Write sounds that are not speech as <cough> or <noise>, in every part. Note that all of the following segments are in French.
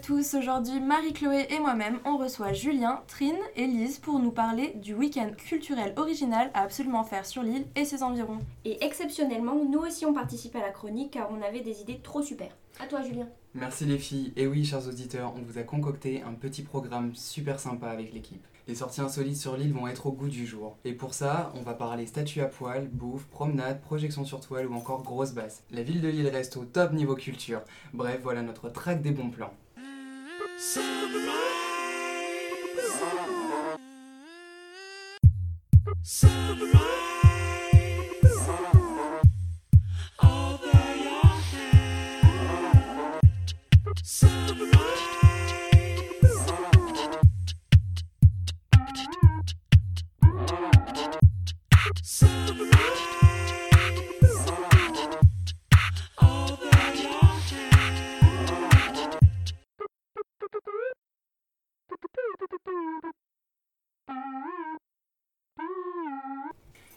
tous, aujourd'hui Marie-Chloé et moi-même, on reçoit Julien, Trine et Lise pour nous parler du week-end culturel original à absolument faire sur l'île et ses environs. Et exceptionnellement, nous aussi on participe à la chronique car on avait des idées trop super. À toi Julien. Merci les filles, et oui chers auditeurs, on vous a concocté un petit programme super sympa avec l'équipe. Les sorties insolites sur l'île vont être au goût du jour. Et pour ça, on va parler statues à poil, bouffe, promenade, projection sur toile ou encore grosse basse. La ville de Lille reste au top niveau culture. Bref, voilà notre track des bons plans. Sunrise. Sunrise.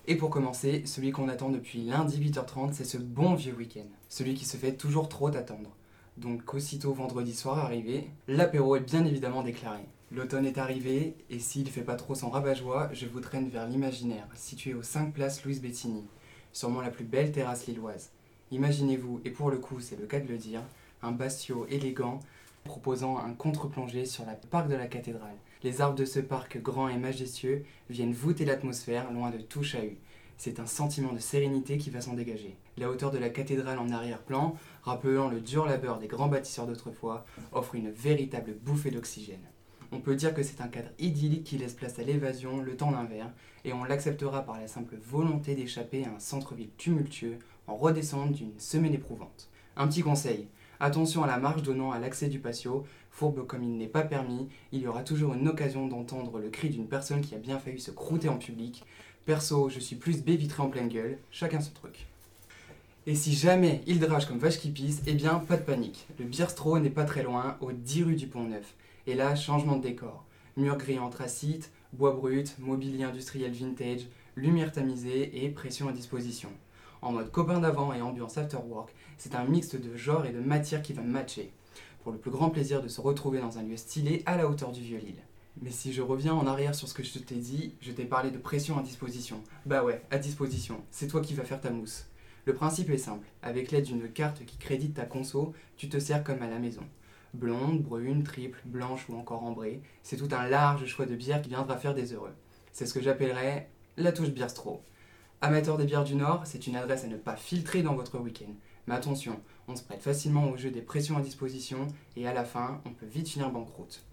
Et pour commencer, celui qu'on attend depuis lundi 8h30, c'est ce bon vieux week-end. Celui qui se fait toujours trop attendre. Donc aussitôt vendredi soir arrivé, l'apéro est bien évidemment déclaré. L'automne est arrivé, et s'il fait pas trop son rabat-joie, je vous traîne vers l'imaginaire, situé aux 5 places Louise Bettini, sûrement la plus belle terrasse lilloise. Imaginez-vous, et pour le coup c'est le cas de le dire, un bastio élégant proposant un contre-plongée sur la parc de la cathédrale. Les arbres de ce parc grand et majestueux viennent voûter l'atmosphère loin de tout chahut. C'est un sentiment de sérénité qui va s'en dégager. La hauteur de la cathédrale en arrière-plan, rappelant le dur labeur des grands bâtisseurs d'autrefois, offre une véritable bouffée d'oxygène. On peut dire que c'est un cadre idyllique qui laisse place à l'évasion le temps d'un verre, et on l'acceptera par la simple volonté d'échapper à un centre-ville tumultueux en redescendant d'une semaine éprouvante. Un petit conseil, Attention à la marche donnant à l'accès du patio, fourbe comme il n'est pas permis, il y aura toujours une occasion d'entendre le cri d'une personne qui a bien failli se croûter en public. Perso, je suis plus bévitré en pleine gueule, chacun ce truc. Et si jamais il drage comme vache qui pisse, eh bien pas de panique. Le Bierstro n'est pas très loin, aux 10 rues du Pont Neuf. Et là, changement de décor. Murs gris anthracite, bois brut, mobilier industriel vintage, lumière tamisée et pression à disposition en mode copain d'avant et ambiance after work, c'est un mix de genre et de matière qui va matcher, pour le plus grand plaisir de se retrouver dans un lieu stylé à la hauteur du Vieux-Lille. Mais si je reviens en arrière sur ce que je t'ai dit, je t'ai parlé de pression à disposition. Bah ouais, à disposition, c'est toi qui vas faire ta mousse. Le principe est simple, avec l'aide d'une carte qui crédite ta conso, tu te sers comme à la maison. Blonde, brune, triple, blanche ou encore ambrée, c'est tout un large choix de bières qui viendra faire des heureux. C'est ce que j'appellerais la touche bière-stro. Amateur des bières du Nord, c'est une adresse à ne pas filtrer dans votre week-end. Mais attention, on se prête facilement au jeu des pressions à disposition et à la fin, on peut vite finir banqueroute.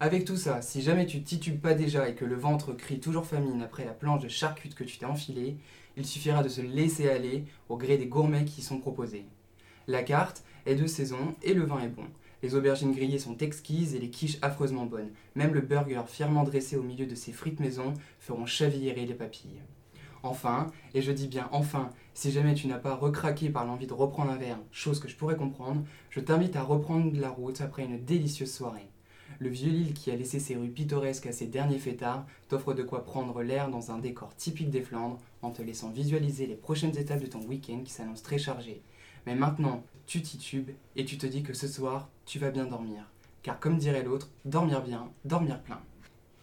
Avec tout ça, si jamais tu titubes pas déjà et que le ventre crie toujours famine après la planche de charcute que tu t'es enfilée, il suffira de se laisser aller au gré des gourmets qui sont proposés. La carte est de saison et le vin est bon. Les aubergines grillées sont exquises et les quiches affreusement bonnes. Même le burger fièrement dressé au milieu de ses frites maison feront chavirer les papilles. Enfin, et je dis bien enfin, si jamais tu n'as pas recraqué par l'envie de reprendre un verre, chose que je pourrais comprendre, je t'invite à reprendre la route après une délicieuse soirée. Le vieux Lille qui a laissé ses rues pittoresques à ses derniers fêtards t'offre de quoi prendre l'air dans un décor typique des Flandres en te laissant visualiser les prochaines étapes de ton week-end qui s'annoncent très chargées. Mais maintenant, tu titubes et tu te dis que ce soir, tu vas bien dormir. Car comme dirait l'autre, dormir bien, dormir plein.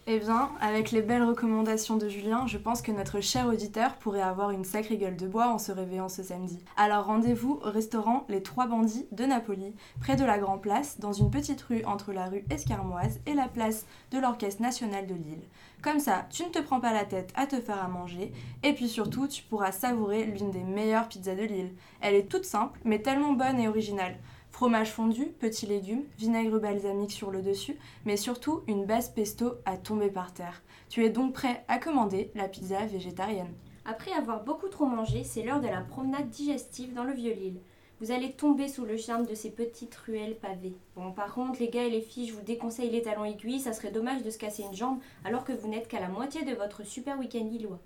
Eh bien, avec les belles recommandations de Julien, je pense que notre cher auditeur pourrait avoir une sacrée gueule de bois en se réveillant ce samedi. Alors rendez-vous au restaurant Les Trois Bandits de Napoli, près de la Grand Place, dans une petite rue entre la rue Escarmoise et la place de l'Orchestre National de Lille. Comme ça, tu ne te prends pas la tête à te faire à manger, et puis surtout, tu pourras savourer l'une des meilleures pizzas de Lille. Elle est toute simple, mais tellement bonne et originale. Fromage fondu, petits légumes, vinaigre balsamique sur le dessus, mais surtout une base pesto à tomber par terre. Tu es donc prêt à commander la pizza végétarienne. Après avoir beaucoup trop mangé, c'est l'heure de la promenade digestive dans le Vieux-Lille. Vous allez tomber sous le charme de ces petites ruelles pavées. Bon, par contre, les gars et les filles, je vous déconseille les talons aiguilles, ça serait dommage de se casser une jambe alors que vous n'êtes qu'à la moitié de votre super week-end lillois.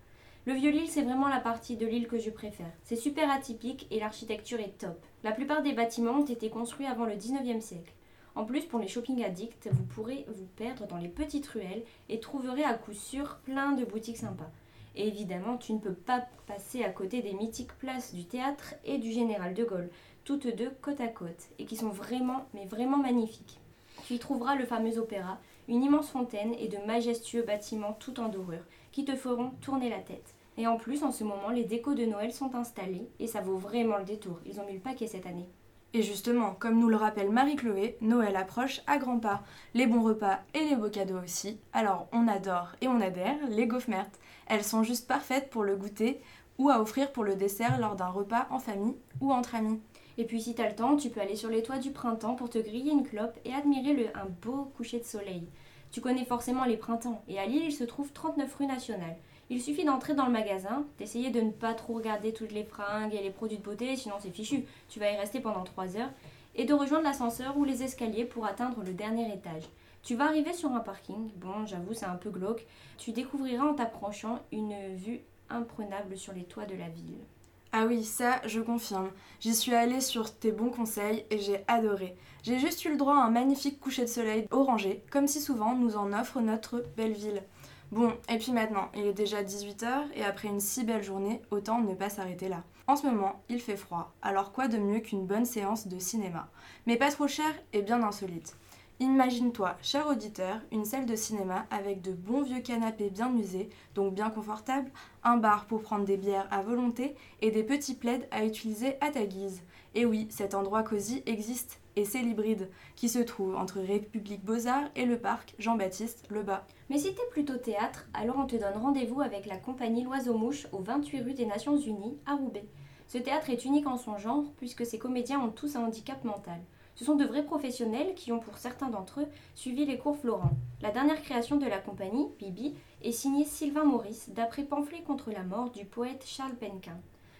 Le Vieux-Lille, c'est vraiment la partie de l'île que je préfère. C'est super atypique et l'architecture est top. La plupart des bâtiments ont été construits avant le 19e siècle. En plus, pour les shopping addicts, vous pourrez vous perdre dans les petites ruelles et trouverez à coup sûr plein de boutiques sympas. Et évidemment, tu ne peux pas passer à côté des mythiques places du théâtre et du Général de Gaulle, toutes deux côte à côte, et qui sont vraiment, mais vraiment magnifiques. Tu y trouveras le fameux opéra, une immense fontaine et de majestueux bâtiments tout en dorure, qui te feront tourner la tête. Et en plus, en ce moment, les décos de Noël sont installés, et ça vaut vraiment le détour. Ils ont mis le paquet cette année. Et justement, comme nous le rappelle Marie-Chloé, Noël approche à grands pas. Les bons repas et les beaux cadeaux aussi. Alors on adore et on adhère les gaufres Elles sont juste parfaites pour le goûter ou à offrir pour le dessert lors d'un repas en famille ou entre amis. Et puis si t'as le temps, tu peux aller sur les toits du printemps pour te griller une clope et admirer un beau coucher de soleil. Tu connais forcément les printemps, et à Lille il se trouve 39 rue nationale. Il suffit d'entrer dans le magasin, d'essayer de ne pas trop regarder toutes les fringues et les produits de beauté, sinon c'est fichu, tu vas y rester pendant 3 heures, et de rejoindre l'ascenseur ou les escaliers pour atteindre le dernier étage. Tu vas arriver sur un parking, bon j'avoue c'est un peu glauque, tu découvriras en t'approchant une vue imprenable sur les toits de la ville. Ah oui, ça, je confirme. J'y suis allée sur tes bons conseils et j'ai adoré. J'ai juste eu le droit à un magnifique coucher de soleil orangé, comme si souvent nous en offre notre belle ville. Bon, et puis maintenant, il est déjà 18h et après une si belle journée, autant ne pas s'arrêter là. En ce moment, il fait froid, alors quoi de mieux qu'une bonne séance de cinéma? Mais pas trop cher et bien insolite. Imagine-toi, cher auditeur, une salle de cinéma avec de bons vieux canapés bien usés, donc bien confortables, un bar pour prendre des bières à volonté et des petits plaids à utiliser à ta guise. Et oui, cet endroit cosy existe, et c'est l'hybride, qui se trouve entre République Beaux-Arts et le parc Jean-Baptiste Lebas. Mais si t'es plutôt théâtre, alors on te donne rendez-vous avec la compagnie L'Oiseau-Mouche au 28 rue des Nations Unies à Roubaix. Ce théâtre est unique en son genre puisque ses comédiens ont tous un handicap mental. Ce sont de vrais professionnels qui ont, pour certains d'entre eux, suivi les cours Florent. La dernière création de la compagnie, Bibi, est signée Sylvain Maurice, d'après pamphlet contre la mort du poète Charles Penquin.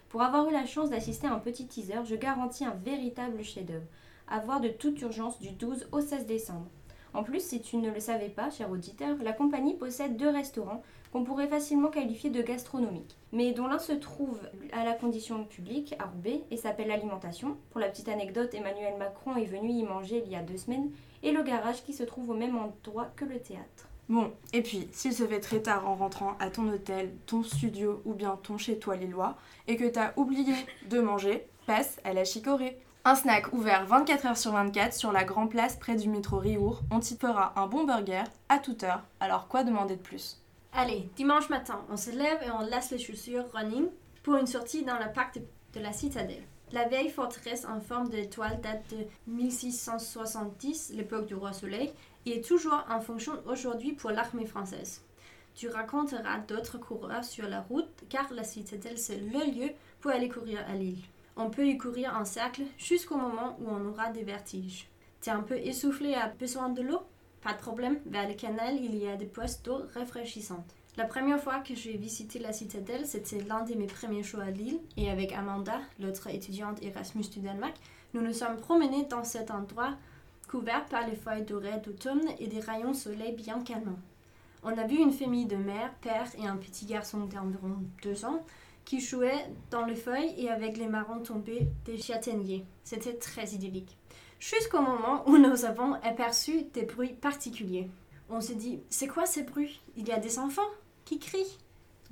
Pour avoir eu la chance d'assister à un petit teaser, je garantis un véritable chef-d'œuvre, à voir de toute urgence du 12 au 16 décembre. En plus, si tu ne le savais pas, cher auditeur, la compagnie possède deux restaurants qu'on pourrait facilement qualifier de gastronomiques, mais dont l'un se trouve à la condition publique à Roubaix et s'appelle Alimentation. Pour la petite anecdote, Emmanuel Macron est venu y manger il y a deux semaines, et le garage qui se trouve au même endroit que le théâtre. Bon, et puis, s'il se fait très tard en rentrant à ton hôtel, ton studio ou bien ton chez-toi lillois, et que t'as oublié de manger, passe à la chicorée. Un snack ouvert 24 h sur 24 sur la Grand Place près du métro Riour. On t'y fera un bon burger à toute heure. Alors quoi demander de plus? Allez, dimanche matin, on se lève et on laisse les chaussures running pour une sortie dans le parc de, la citadelle. La vieille forteresse en forme d'étoile date de 1670, l'époque du roi Soleil, et est toujours en fonction aujourd'hui pour l'armée française. Tu raconteras d'autres coureurs sur la route car la citadelle c'est le lieu pour aller courir à l'île. On peut y courir en cercle jusqu'au moment où on aura des vertiges. T'es un peu essoufflé et besoin de l'eau? Pas de problème, vers le canal, il y a des postes d'eau rafraîchissantes. La première fois que j'ai visité la citadelle, c'était l'un de mes premiers choix à Lille, et avec Amanda, l'autre étudiante Erasmus du Danemark, nous nous sommes promenés dans cet endroit couvert par les feuilles dorées d'automne et des rayons de soleil bien calmants. On a vu une famille de mère, père et un petit garçon d'environ deux ans qui jouait dans les feuilles et avec les marrons tombés des châtaigniers. C'était très idyllique. Jusqu'au moment où nous avons aperçu des bruits particuliers. On s'est dit, c'est quoi ces bruits? Il y a des enfants qui crient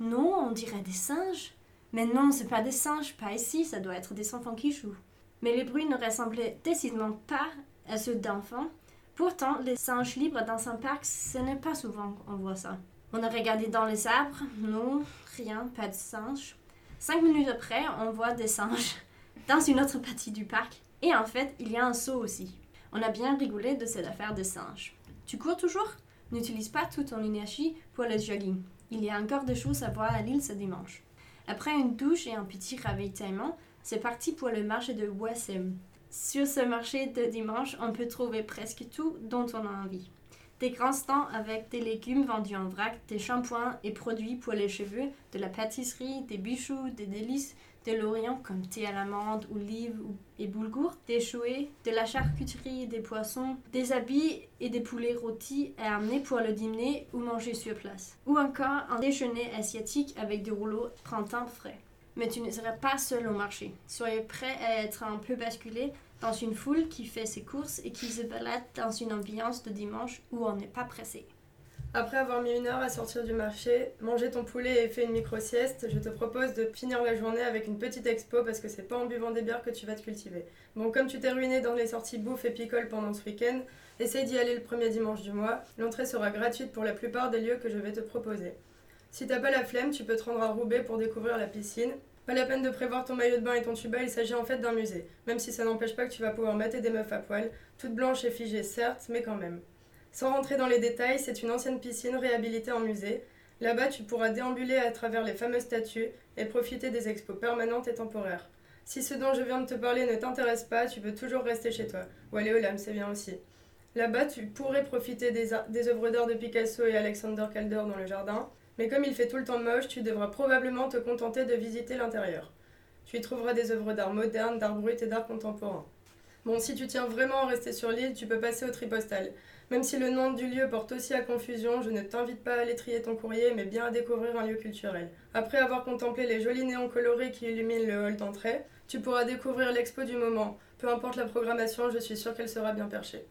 Non, on dirait des singes. Mais non, c'est pas des singes, pas ici, ça doit être des enfants qui jouent. Mais les bruits ne ressemblaient décidément pas à ceux d'enfants. Pourtant, les singes libres dans un parc, ce n'est pas souvent qu'on voit ça. On a regardé dans les arbres, non, rien, pas de singes. Cinq minutes après, on voit des singes <laughs> dans une autre partie du parc. Et en fait, il y a un saut aussi. On a bien rigolé de cette affaire de singes. Tu cours toujours? N'utilise pas toute ton énergie pour le jogging. Il y a encore des choses à voir à l'île ce dimanche. Après une douche et un petit ravitaillement, c'est parti pour le marché de Wassem. Sur ce marché de dimanche, on peut trouver presque tout dont on a envie. Des grands stands avec des légumes vendus en vrac, des shampoings et produits pour les cheveux, de la pâtisserie, des bijoux, des délices, de l'Orient comme thé à l'amande, olive et boulgour, des chouets, de la charcuterie des poissons, des habits et des poulets rôtis à amener pour le dîner ou manger sur place. Ou encore un déjeuner asiatique avec des rouleaux printemps frais. Mais tu ne seras pas seul au marché. Soyez prêt à être un peu basculé dans une foule qui fait ses courses et qui se balade dans une ambiance de dimanche où on n'est pas pressé. Après avoir mis une heure à sortir du marché, manger ton poulet et fait une micro-sieste, je te propose de finir la journée avec une petite expo parce que c'est pas en buvant des bières que tu vas te cultiver. Bon, comme tu t'es ruiné dans les sorties bouffe et picole pendant ce week-end, essaye d'y aller le premier dimanche du mois. L'entrée sera gratuite pour la plupart des lieux que je vais te proposer. Si t'as pas la flemme, tu peux te rendre à Roubaix pour découvrir la piscine. Pas la peine de prévoir ton maillot de bain et ton tuba, il s'agit en fait d'un musée, même si ça n'empêche pas que tu vas pouvoir mater des meufs à poil, toutes blanches et figées certes, mais quand même. Sans rentrer dans les détails, c'est une ancienne piscine réhabilitée en musée. Là-bas, tu pourras déambuler à travers les fameuses statues et profiter des expos permanentes et temporaires. Si ce dont je viens de te parler ne t'intéresse pas, tu peux toujours rester chez toi. Ou aller au LAM, c'est bien aussi. Là-bas, tu pourrais profiter des, œuvres d'art de Picasso et Alexander Calder dans le jardin, mais comme il fait tout le temps moche, tu devras probablement te contenter de visiter l'intérieur. Tu y trouveras des œuvres d'art modernes, d'art brut et d'art contemporain. Bon, si tu tiens vraiment à rester sur l'île, tu peux passer au tripostal. Même si le nom du lieu porte aussi à confusion, je ne t'invite pas à aller trier ton courrier, mais bien à découvrir un lieu culturel. Après avoir contemplé les jolis néons colorés qui illuminent le hall d'entrée, tu pourras découvrir l'expo du moment. Peu importe la programmation, je suis sûre qu'elle sera bien perchée.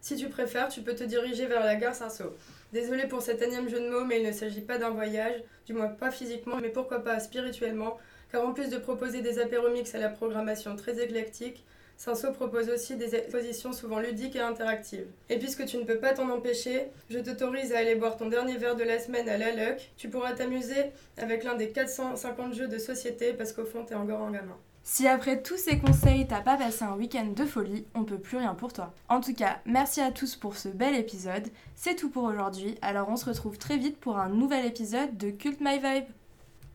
Si tu préfères, tu peux te diriger vers la gare Saint-Saul. Désolé pour cet énième jeu de mots, mais il ne s'agit pas d'un voyage, du moins pas physiquement, mais pourquoi pas spirituellement, car en plus de proposer des apéromix à la programmation très éclectique, Cinceau propose aussi des expositions souvent ludiques et interactives. Et puisque tu ne peux pas t'en empêcher, je t'autorise à aller boire ton dernier verre de la semaine à la Luck. Tu pourras t'amuser avec l'un des 450 jeux de société parce qu'au fond, t'es encore un gamin. Si après tous ces conseils, t'as pas passé un week-end de folie, on peut plus rien pour toi. En tout cas, merci à tous pour ce bel épisode. C'est tout pour aujourd'hui, alors on se retrouve très vite pour un nouvel épisode de Cult My Vibe.